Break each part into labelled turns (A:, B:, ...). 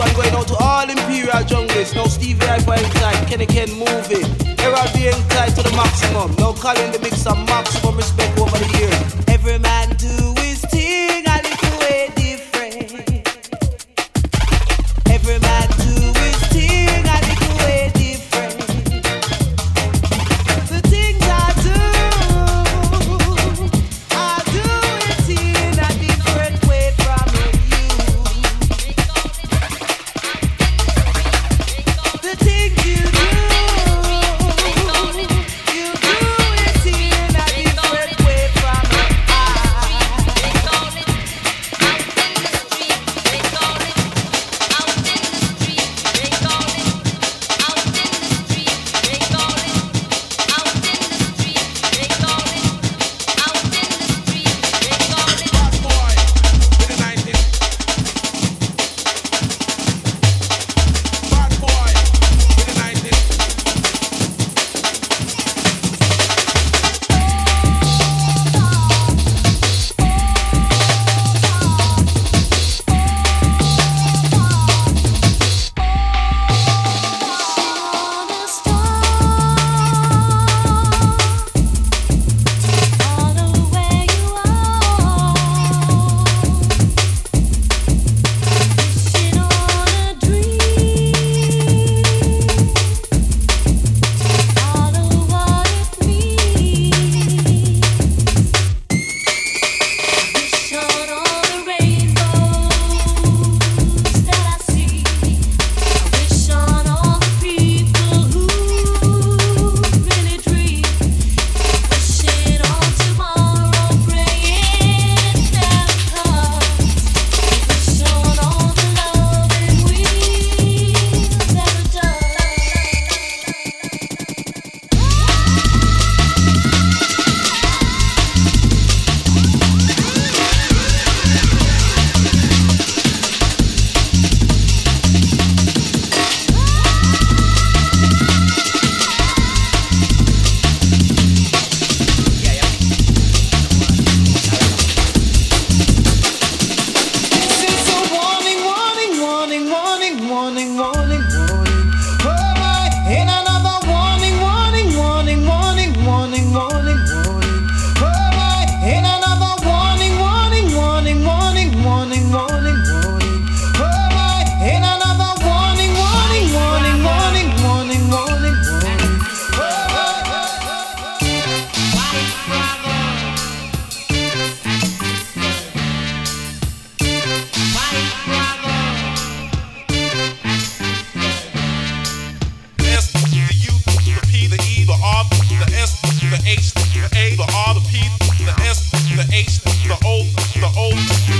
A: one going out to all imperial jungles. Now Stevie I buying tight, Kenny Ken moving. Era being tight to the maximum. Now calling the mix a maximum respect. the old, the old.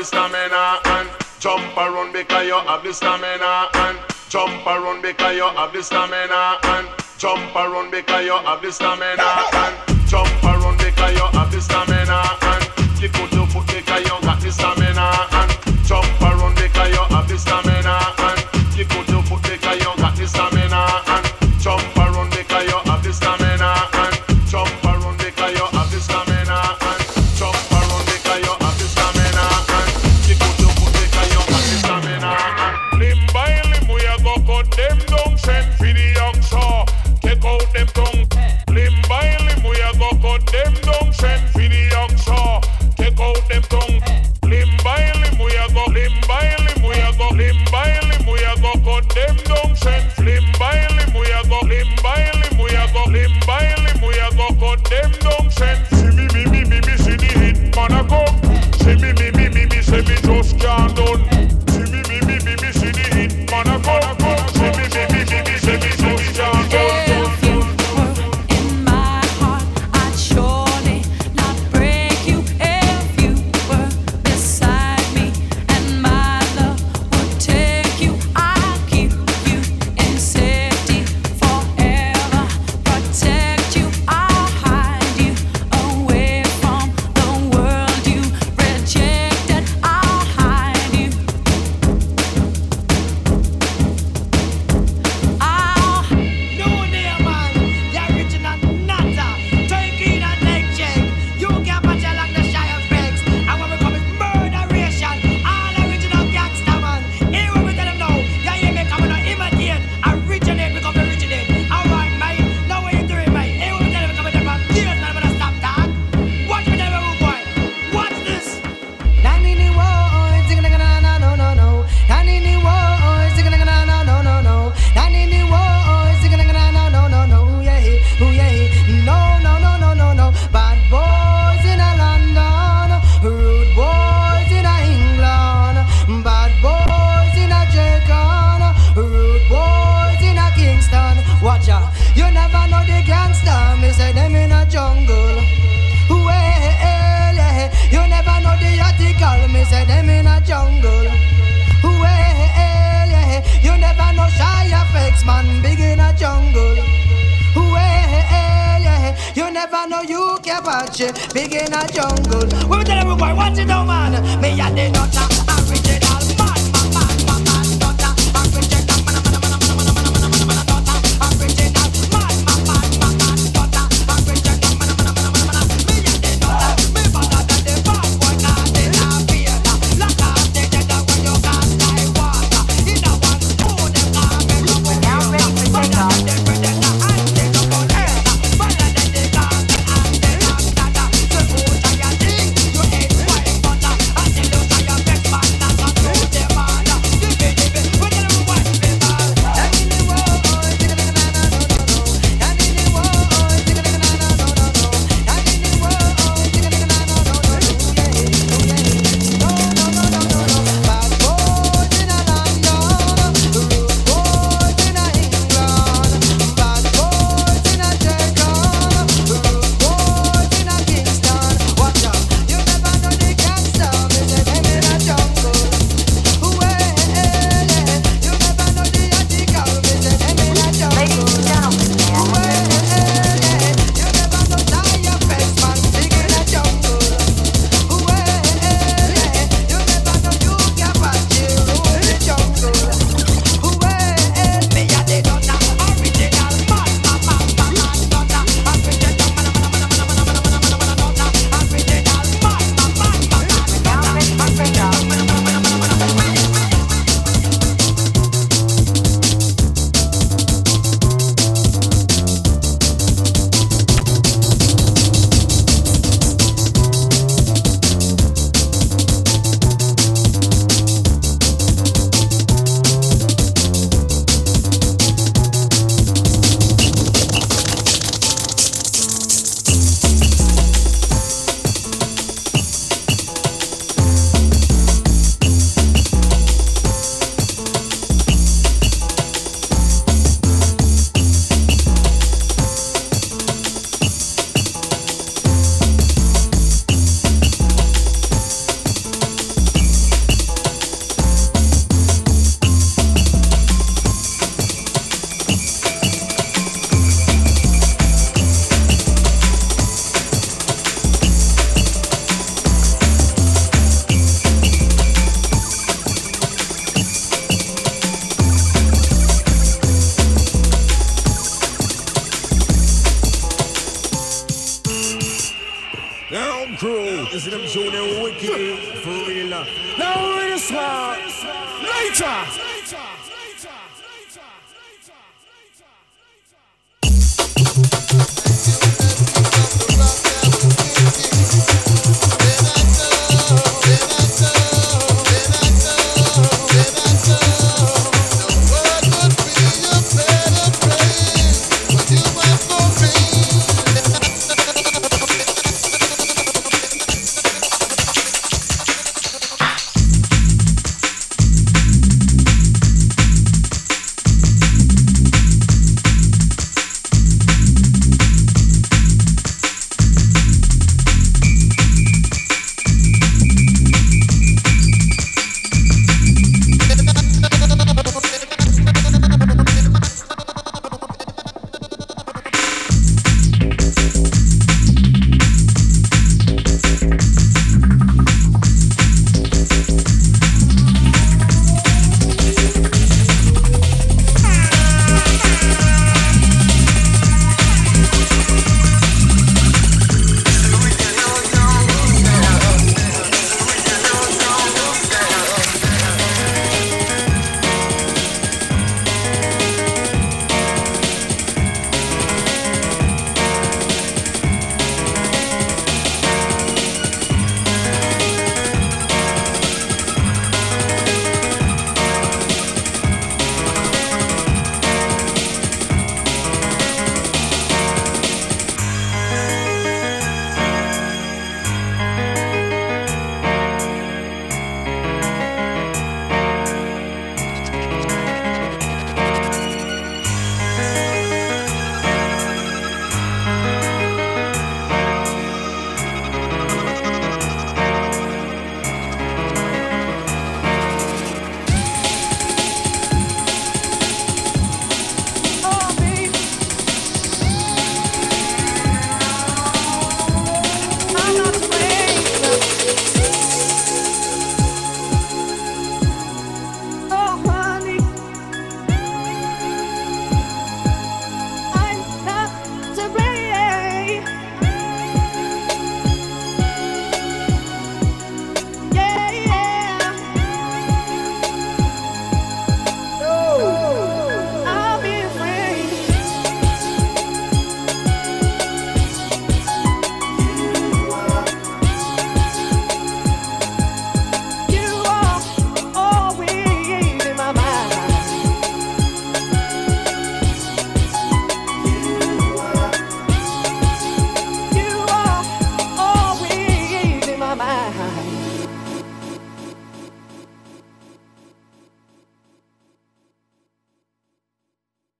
A: the stamina and jump around because you have the stamina and jump around because you have the stamina and jump around because you have the stamina and jump around because you have the stamina and you put your foot because you got the stamina and
B: people. Well, you never know you can watch it. Big in a jungle. Women tell everybody, watch it, no man. Me and the nutter.
C: Later.